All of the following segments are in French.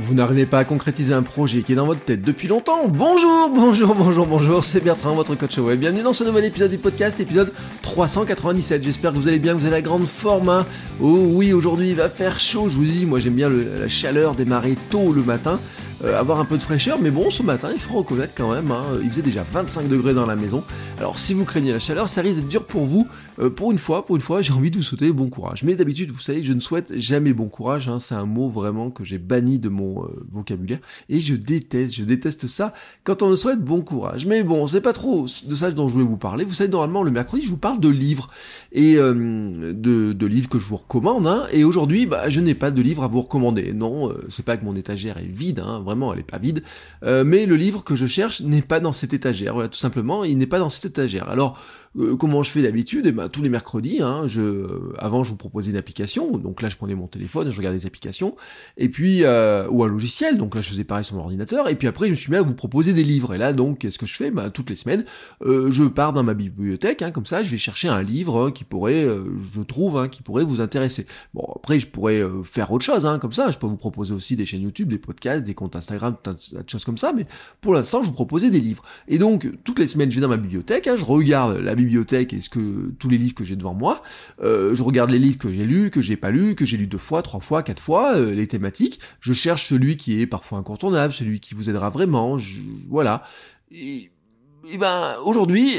Vous n'arrivez pas à concrétiser un projet qui est dans votre tête depuis longtemps Bonjour, bonjour, bonjour, bonjour, c'est Bertrand, votre coach web. Bienvenue dans ce nouvel épisode du podcast, épisode 397. J'espère que vous allez bien, que vous avez la grande forme. hein. Oh oui, aujourd'hui il va faire chaud, je vous dis, moi j'aime bien la chaleur, démarrer tôt le matin. Euh, avoir un peu de fraîcheur, mais bon, ce matin, il faut reconnaître quand même, hein, il faisait déjà 25 degrés dans la maison. Alors, si vous craignez la chaleur, ça risque d'être dur pour vous. Euh, pour une fois, pour une fois, j'ai envie de vous souhaiter bon courage. Mais d'habitude, vous savez, je ne souhaite jamais bon courage. hein, c'est un mot vraiment que j'ai banni de mon euh, vocabulaire et je déteste, je déteste ça quand on me souhaite bon courage. Mais bon, c'est pas trop de ça dont je voulais vous parler. Vous savez, normalement, le mercredi, je vous parle de livres et euh, de, de livres que je vous recommande. hein, et aujourd'hui, bah, je n'ai pas de livre à vous recommander. Non, euh, c'est pas que mon étagère est vide. hein, vraiment, elle est pas vide. Euh, mais le livre que je cherche n'est pas dans cette étagère. Voilà, tout simplement, il n'est pas dans cette étagère. Alors, euh, comment je fais d'habitude? Eh ben, tous les mercredis, hein, avant, je vous proposais une application. Donc là, je prenais mon téléphone, je regardais des applications, et puis euh, ou un logiciel. Donc là, je faisais pareil sur mon ordinateur. Et puis après, je me suis mis à vous proposer des livres. Et là, donc, qu'est-ce que je fais? Bah, Toutes les semaines, euh, je pars dans ma bibliothèque, hein, comme ça, je vais chercher un livre hein, qui pourrait, je trouve, hein, qui pourrait vous intéresser. Bon, après, je pourrais faire autre chose, hein, comme ça. Je peux vous proposer aussi des chaînes YouTube, des podcasts, des comptes Instagram, tas de choses comme ça. Mais pour l'instant, je vous proposais des livres. Et donc, toutes les semaines, je vais dans ma bibliothèque, je regarde la bibliothèque et ce que tous les livres que j'ai devant moi. Euh, je regarde les livres que j'ai lus, que j'ai pas lus, que j'ai lus deux fois, trois fois, quatre fois, euh, les thématiques. Je cherche celui qui est parfois incontournable, celui qui vous aidera vraiment. voilà. Et, ben, aujourd'hui,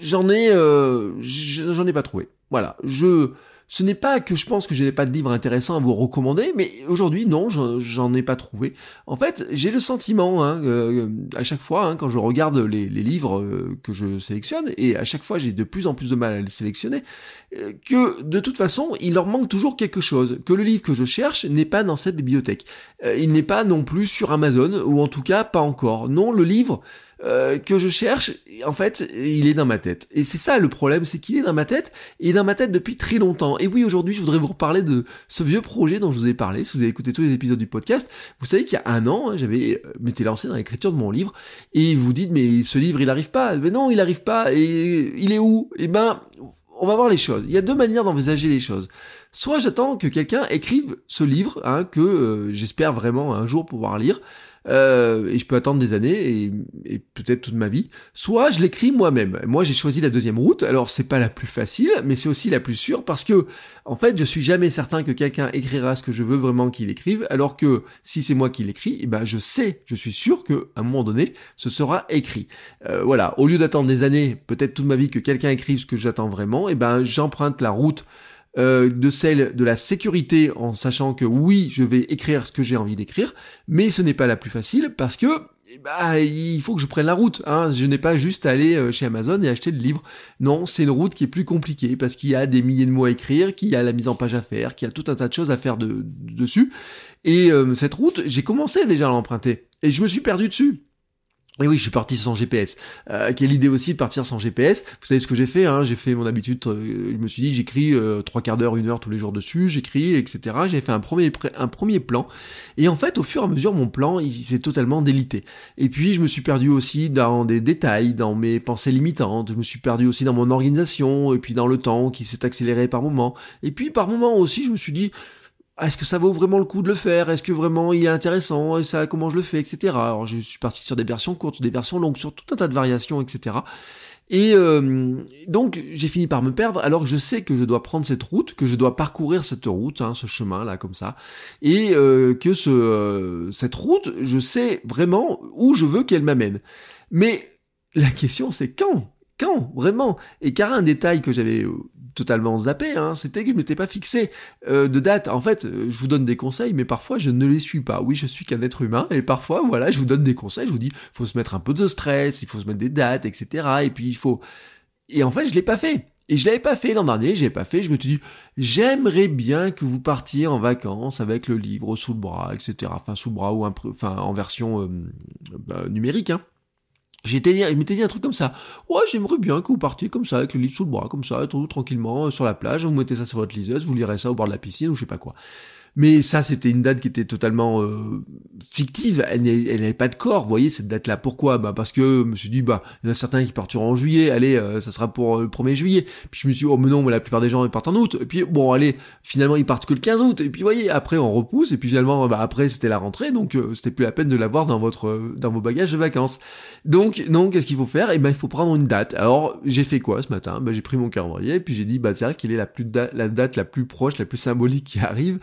j'en ai, euh, j'en ai pas trouvé. Voilà. Je, ce n'est pas que je pense que je n'ai pas de livre intéressant à vous recommander, mais aujourd'hui, non, j'en- ai pas trouvé. En fait, j'ai le sentiment, hein, euh, à chaque fois, hein, quand je regarde les, livres euh, que je sélectionne, et à chaque fois j'ai de plus en plus de mal à les sélectionner, euh, que de toute façon, il leur manque toujours quelque chose, que le livre que je cherche n'est pas dans cette bibliothèque. Euh, il n'est pas non plus sur Amazon, ou en tout cas pas encore. Non, le livre euh, que je cherche, en fait, il est dans ma tête. Et c'est ça le problème, c'est qu'il est dans ma tête, et il est dans ma tête depuis très longtemps. Et oui, aujourd'hui, je voudrais vous reparler de ce vieux projet dont je vous ai parlé. Si vous avez écouté tous les épisodes du podcast, vous savez qu'il y a un an, hein, j'avais euh, m'étais lancé dans l'écriture de mon livre, et vous dites, mais ce livre, il arrive pas. Mais non, il arrive pas. Et il est où? Eh ben, on va voir les choses. Il y a deux manières d'envisager les choses. Soit j'attends que quelqu'un écrive ce livre, hein, que euh, j'espère vraiment un jour pouvoir lire, euh, et je peux attendre des années et, et peut-être toute ma vie. Soit je l'écris moi-même. Moi, j'ai choisi la deuxième route. Alors, c'est pas la plus facile, mais c'est aussi la plus sûre parce que, en fait, je suis jamais certain que quelqu'un écrira ce que je veux vraiment qu'il écrive. Alors que si c'est moi qui l'écris, eh ben, je sais, je suis sûr que à un moment donné, ce sera écrit. Euh, voilà. Au lieu d'attendre des années, peut-être toute ma vie, que quelqu'un écrive ce que j'attends vraiment, eh ben, j'emprunte la route euh, de celle de la sécurité en sachant que oui, je vais écrire ce que j'ai envie d'écrire, mais ce n'est pas la plus facile parce que eh ben, il faut que je prenne la route. Hein. Je n'ai pas juste à aller euh, chez Amazon et acheter le livre. Non, c'est une route qui est plus compliquée parce qu'il y a des milliers de mots à écrire, qu'il y a la mise en page à faire, qu'il y a tout un tas de choses à faire de, dessus. Et euh, cette route, j'ai commencé déjà à l'emprunter et je me suis perdu dessus. Et oui, je suis parti sans GPS. Euh, quelle idée aussi de partir sans GPS. Vous savez ce que j'ai fait hein J'ai fait mon habitude. euh, je me suis dit, j'écris euh, trois quarts d'heure, une heure tous les jours dessus. J'écris, etc. J'ai fait un premier plan. Et en fait, au fur et à mesure, mon plan, il s'est totalement délité. Et puis, je me suis perdu aussi dans des détails, dans mes pensées limitantes. Je me suis perdu aussi dans mon organisation, et puis dans le temps qui s'est accéléré par moment. Et puis, par moment aussi, je me suis dit, est-ce que ça vaut vraiment le coup de le faire? Est-ce que vraiment il est intéressant? Comment je le fais, etc. Alors je suis parti sur des versions courtes, des versions longues, sur tout un tas de variations, etc. Et euh, donc j'ai fini par me perdre alors que je sais que je dois prendre cette route, que je dois parcourir cette route, hein, ce chemin là comme ça, et euh, que ce, euh, cette route, je sais vraiment où je veux qu'elle m'amène. Mais la question c'est quand? Quand vraiment? Et car un détail que j'avais euh, totalement zappé, hein, c'était que je m'étais pas fixé euh, de date. En fait, euh, je vous donne des conseils, mais parfois je ne les suis pas. Oui, je suis qu'un être humain, et parfois, voilà, je vous donne des conseils, je vous dis, faut se mettre un peu de stress, il faut se mettre des dates, etc. Et puis il faut... Et en fait, je l'ai pas fait. Et je l'avais pas fait l'an dernier, je l'avais pas fait, je me suis dit, j'aimerais bien que vous partiez en vacances avec le livre sous le bras, etc. Enfin, sous le bras ou enfin, en version euh, bah, numérique, hein. J'étais, je m'étais dit un truc comme ça. Ouais, j'aimerais bien que vous partiez comme ça, avec le livre sous le bras, comme ça, tranquillement, euh, sur la plage, vous mettez ça sur votre liseuse, vous lirez ça au bord de la piscine, ou je sais pas quoi. Mais ça, c'était une date qui était totalement euh, fictive. Elle n'avait pas de corps, vous voyez, cette date-là. Pourquoi? Bah parce que je me suis dit, bah, il y en a certains qui partiront en juillet. Allez, euh, ça sera pour euh, le 1er juillet. Puis je me suis dit, oh non, mais la plupart des gens ils partent en août. Et puis bon, allez, finalement ils partent que le 15 août. Et puis vous voyez, après on repousse. Et puis finalement, bah, après c'était la rentrée, donc c'était plus la peine de l'avoir dans votre dans vos bagages de vacances. Donc non, qu'est-ce qu'il faut faire? Eh ben il faut prendre une date. Alors j'ai fait quoi ce matin? Bah j'ai pris mon calendrier et puis j'ai dit, bah c'est vrai qu'il est la plus la date la plus proche, la plus symbolique qui arrive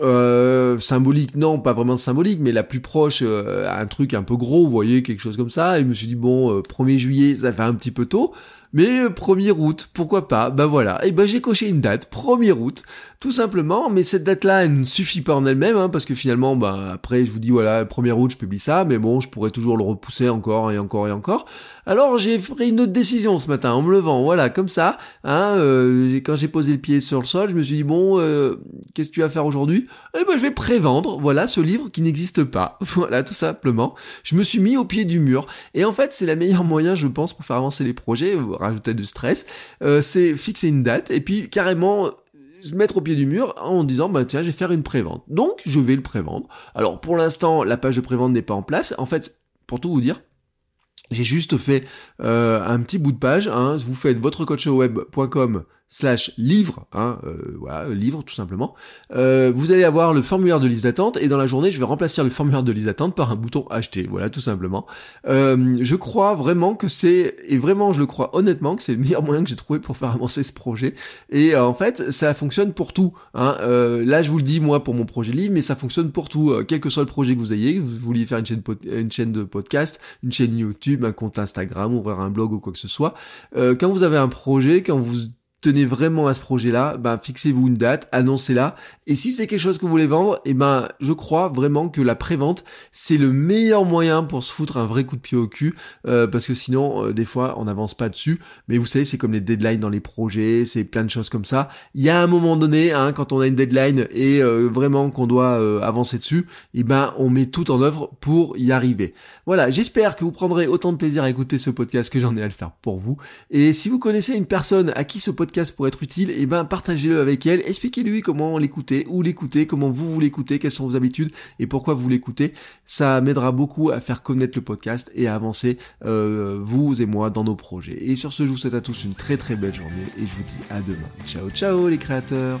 euh, symbolique, non, pas vraiment symbolique, mais la plus proche, euh, un truc un peu gros, vous voyez, quelque chose comme ça. Et je me suis dit, bon, 1er euh, juillet, ça fait un petit peu tôt, mais 1er août, pourquoi pas? Bah voilà, et ben j'ai coché une date, 1er août, tout simplement, mais cette date-là, elle ne suffit pas en elle-même, hein, parce que finalement, bah après, je vous dis, voilà, 1er août, je publie ça, mais bon, je pourrais toujours le repousser encore et encore et encore. Alors j'ai pris une autre décision ce matin, en me levant, voilà, comme ça, hein, euh, quand j'ai posé le pied sur le sol, je me suis dit, bon, euh, qu'est-ce que tu vas faire aujourd'hui? Eh ben je vais prévendre, voilà, ce livre qui n'existe pas, voilà, tout simplement. Je me suis mis au pied du mur, et en fait, c'est la meilleure moyen, je pense, pour faire avancer les projets, rajouter du stress, euh, c'est fixer une date et puis carrément se mettre au pied du mur en disant bah tiens je vais faire une prévente. Donc je vais le prévendre. Alors pour l'instant la page de prévente n'est pas en place. En fait pour tout vous dire j'ai juste fait euh, un petit bout de page. Hein. Vous faites votre web.com slash livre, hein, euh, voilà, livre tout simplement. Euh, vous allez avoir le formulaire de liste d'attente et dans la journée, je vais remplacer le formulaire de liste d'attente par un bouton acheter, voilà, tout simplement. Euh, je crois vraiment que c'est, et vraiment je le crois honnêtement, que c'est le meilleur moyen que j'ai trouvé pour faire avancer ce projet. Et en fait, ça fonctionne pour tout. Hein. là, je vous le dis, moi, pour mon projet livre, mais ça fonctionne pour tout, quel que soit le projet que vous ayez, vous vouliez faire une chaîne, une chaîne de podcast, une chaîne YouTube, un compte Instagram, ouvrir un blog ou quoi que ce soit. quand vous avez un projet, quand vous tenez vraiment à ce projet-là, ben fixez-vous une date, annoncez-la. Et si c'est quelque chose que vous voulez vendre, et eh ben je crois vraiment que la prévente c'est le meilleur moyen pour se foutre un vrai coup de pied au cul, euh, parce que sinon euh, des fois on n'avance pas dessus. Mais vous savez c'est comme les deadlines dans les projets, c'est plein de choses comme ça. Il y a un moment donné, hein, quand on a une deadline et euh, vraiment qu'on doit avancer dessus, et eh ben on met tout en œuvre pour y arriver. Voilà, j'espère que vous prendrez autant de plaisir à écouter ce podcast que j'en ai à le faire pour vous. Et si vous connaissez une personne à qui ce podcast pour être utile, et eh ben partagez-le avec elle, expliquez-lui comment l'écouter, où l'écouter, comment vous vous l'écoutez, quelles sont vos habitudes et pourquoi vous l'écoutez. Ça m'aidera beaucoup à faire connaître le podcast et à avancer euh, vous et moi dans nos projets. Et sur ce, je vous souhaite à tous une très très belle journée et je vous dis à demain. Ciao ciao les créateurs